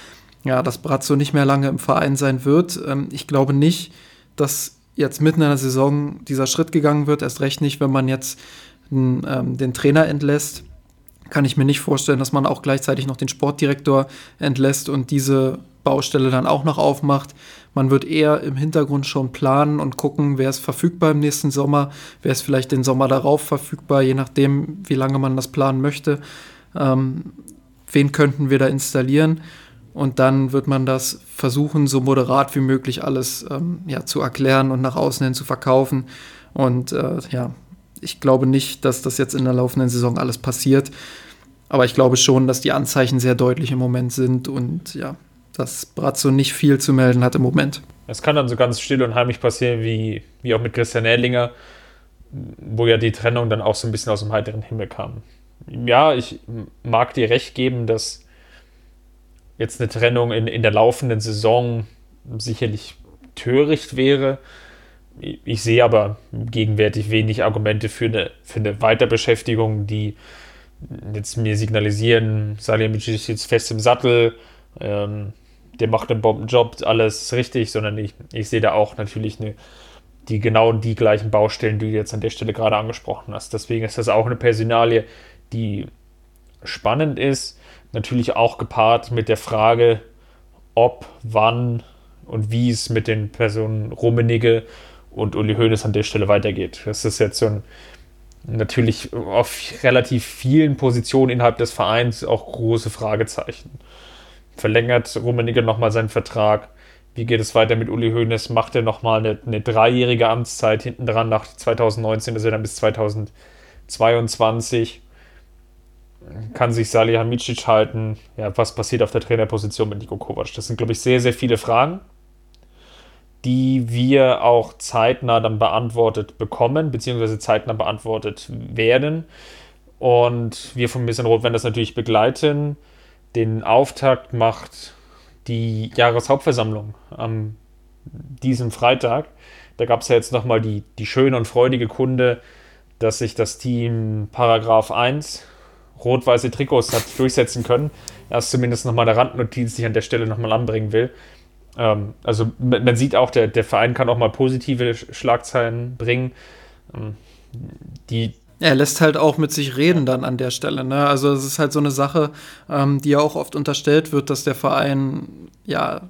ja, dass Brazzo nicht mehr lange im Verein sein wird. Ähm, ich glaube nicht, dass jetzt mitten in der Saison dieser Schritt gegangen wird, erst recht nicht, wenn man jetzt ähm, den Trainer entlässt kann ich mir nicht vorstellen, dass man auch gleichzeitig noch den Sportdirektor entlässt und diese Baustelle dann auch noch aufmacht. Man wird eher im Hintergrund schon planen und gucken, wer ist verfügbar im nächsten Sommer, wer ist vielleicht den Sommer darauf verfügbar, je nachdem, wie lange man das planen möchte. Ähm, wen könnten wir da installieren? Und dann wird man das versuchen, so moderat wie möglich alles ähm, ja, zu erklären und nach außen hin zu verkaufen. Und äh, ja, ich glaube nicht, dass das jetzt in der laufenden Saison alles passiert. Aber ich glaube schon, dass die Anzeichen sehr deutlich im Moment sind und ja, dass Brazzo nicht viel zu melden hat im Moment. Es kann dann so ganz still und heimlich passieren, wie, wie auch mit Christian Erlinger, wo ja die Trennung dann auch so ein bisschen aus dem heiteren Himmel kam. Ja, ich mag dir recht geben, dass jetzt eine Trennung in, in der laufenden Saison sicherlich töricht wäre. Ich sehe aber gegenwärtig wenig Argumente für eine, für eine Weiterbeschäftigung, die jetzt mir signalisieren, Salihamidzic ist jetzt fest im Sattel. Ähm, der macht einen Bombenjob, alles richtig, sondern ich, ich sehe da auch natürlich eine, die genau die gleichen Baustellen, die du jetzt an der Stelle gerade angesprochen hast. Deswegen ist das auch eine Personalie, die spannend ist, natürlich auch gepaart mit der Frage, ob, wann und wie es mit den Personen Rummenigge und Uli Hoeneß an der Stelle weitergeht. Das ist jetzt so ein natürlich auf relativ vielen Positionen innerhalb des Vereins auch große Fragezeichen. Verlängert Rummenigge nochmal seinen Vertrag? Wie geht es weiter mit Uli Hoeneß? Macht er nochmal eine, eine dreijährige Amtszeit hinten dran nach 2019, ist er dann bis 2022? Kann sich Salihamidzic halten? Ja, was passiert auf der Trainerposition mit Nico Kovac? Das sind, glaube ich, sehr, sehr viele Fragen die wir auch zeitnah dann beantwortet bekommen, beziehungsweise zeitnah beantwortet werden. Und wir von Bisschen Rot werden das natürlich begleiten. Den Auftakt macht die Jahreshauptversammlung am diesem Freitag. Da gab es ja jetzt nochmal die, die schöne und freudige Kunde, dass sich das Team Paragraph 1 rot-weiße Trikots hat durchsetzen können. Ist zumindest nochmal eine Randnotiz, die ich an der Stelle nochmal anbringen will. Ähm, also man sieht auch, der, der Verein kann auch mal positive Schlagzeilen bringen. Ähm, die er lässt halt auch mit sich reden dann an der Stelle. Ne? Also es ist halt so eine Sache, ähm, die ja auch oft unterstellt wird, dass der Verein ja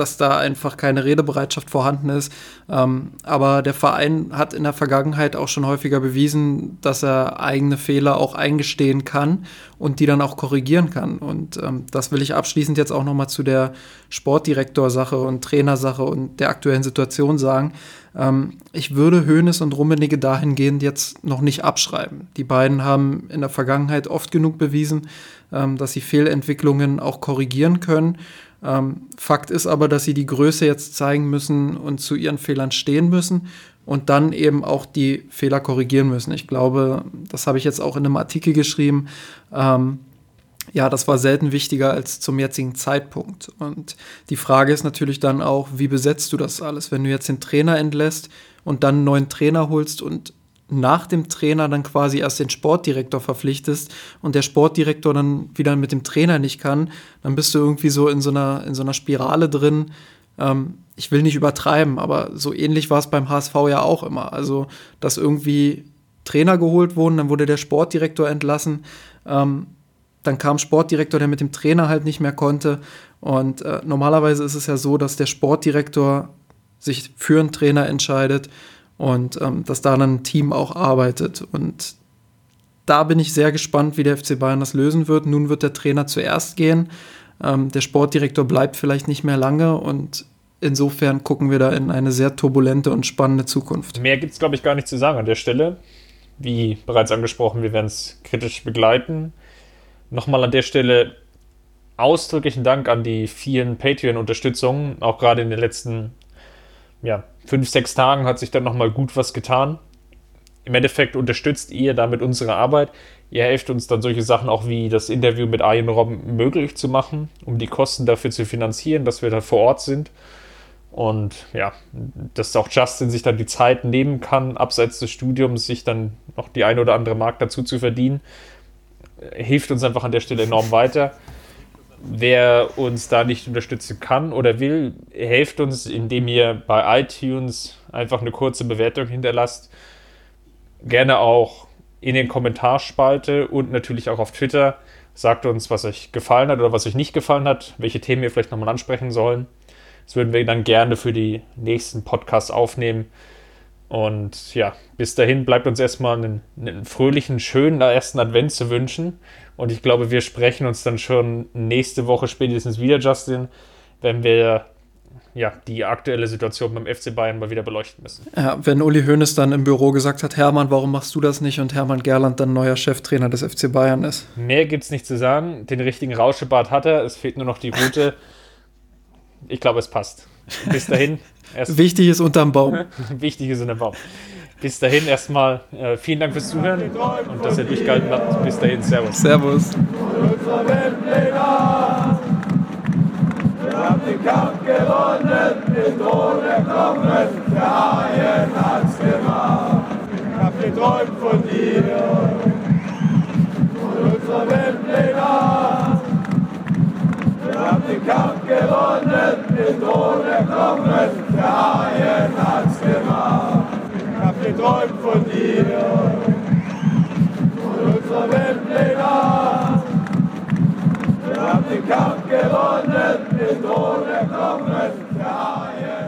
dass da einfach keine Redebereitschaft vorhanden ist. Ähm, aber der Verein hat in der Vergangenheit auch schon häufiger bewiesen, dass er eigene Fehler auch eingestehen kann und die dann auch korrigieren kann. Und ähm, das will ich abschließend jetzt auch nochmal zu der Sportdirektor-Sache und Trainersache und der aktuellen Situation sagen. Ähm, ich würde Hoeneß und Rummenigge dahingehend jetzt noch nicht abschreiben. Die beiden haben in der Vergangenheit oft genug bewiesen, ähm, dass sie Fehlentwicklungen auch korrigieren können. Ähm, Fakt ist aber, dass sie die Größe jetzt zeigen müssen und zu ihren Fehlern stehen müssen und dann eben auch die Fehler korrigieren müssen. Ich glaube, das habe ich jetzt auch in einem Artikel geschrieben. Ähm, ja, das war selten wichtiger als zum jetzigen Zeitpunkt. Und die Frage ist natürlich dann auch, wie besetzt du das alles? Wenn du jetzt den Trainer entlässt und dann einen neuen Trainer holst und nach dem Trainer dann quasi erst den Sportdirektor verpflichtest und der Sportdirektor dann wieder mit dem Trainer nicht kann, dann bist du irgendwie so in so einer, in so einer Spirale drin. Ähm, ich will nicht übertreiben, aber so ähnlich war es beim HSV ja auch immer. Also, dass irgendwie Trainer geholt wurden, dann wurde der Sportdirektor entlassen. Ähm, dann kam Sportdirektor, der mit dem Trainer halt nicht mehr konnte. Und äh, normalerweise ist es ja so, dass der Sportdirektor sich für einen Trainer entscheidet und ähm, dass da dann ein Team auch arbeitet. Und da bin ich sehr gespannt, wie der FC Bayern das lösen wird. Nun wird der Trainer zuerst gehen. Ähm, der Sportdirektor bleibt vielleicht nicht mehr lange und insofern gucken wir da in eine sehr turbulente und spannende Zukunft. Mehr gibt es, glaube ich, gar nicht zu sagen an der Stelle. Wie bereits angesprochen, wir werden es kritisch begleiten. Nochmal an der Stelle ausdrücklichen Dank an die vielen Patreon-Unterstützungen, auch gerade in den letzten ja, fünf, sechs Tagen hat sich dann nochmal gut was getan. Im Endeffekt unterstützt ihr damit unsere Arbeit. Ihr helft uns dann solche Sachen auch wie das Interview mit Arjen Robben möglich zu machen, um die Kosten dafür zu finanzieren, dass wir da vor Ort sind. Und ja, dass auch Justin sich dann die Zeit nehmen kann, abseits des Studiums, sich dann noch die eine oder andere Mark dazu zu verdienen, hilft uns einfach an der Stelle enorm weiter. Wer uns da nicht unterstützen kann oder will, helft uns, indem ihr bei iTunes einfach eine kurze Bewertung hinterlasst. Gerne auch in den Kommentarspalte und natürlich auch auf Twitter. Sagt uns, was euch gefallen hat oder was euch nicht gefallen hat, welche Themen wir vielleicht nochmal ansprechen sollen. Das würden wir dann gerne für die nächsten Podcasts aufnehmen. Und ja, bis dahin bleibt uns erstmal einen, einen, fröhlichen, schönen ersten Advent zu wünschen. Und ich glaube, wir sprechen uns dann schon nächste Woche spätestens wieder, Justin, wenn wir ja, die aktuelle Situation beim FC Bayern mal wieder beleuchten müssen. Ja, wenn Uli Hoeneß dann im Büro gesagt hat, Hermann, warum machst du das nicht? Und Hermann Gerland dann neuer Cheftrainer des FC Bayern ist. Mehr gibt es nicht zu sagen. Den richtigen Rauschebart hat er. Es fehlt nur noch die Route. ich glaube, es passt. Bis dahin. Wichtig ist unterm Baum. (laughs) Wichtig ist unterm Baum. Bis dahin erstmal äh, vielen Dank fürs Zuhören und dass ihr durchgehalten habt. Bis dahin, Servus. Servus. Wir haben den Kampf gewonnen, den Thron erklommen, der Haien hat's gemacht. Ich hab geträumt von dir, Kampf gewonnen, mit ohne Kommen, der Haien hat's gemacht. Ich hab geträumt von dir und unserer Welt Wir haben den Kampf gewonnen, mit ohne Kommen, der Haien